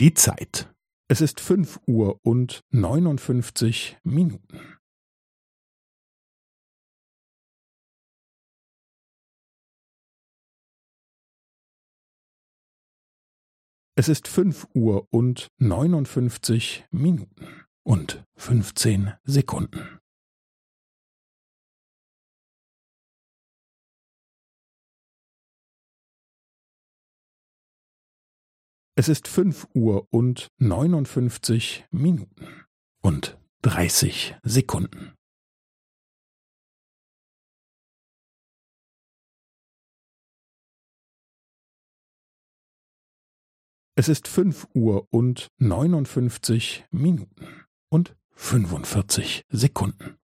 Die Zeit. Es ist fünf Uhr und neunundfünfzig Minuten. Es ist fünf Uhr und neunundfünfzig Minuten und fünfzehn Sekunden. Es ist fünf Uhr und neunundfünfzig Minuten und dreißig Sekunden. Es ist fünf Uhr und neunundfünfzig Minuten und fünfundvierzig Sekunden.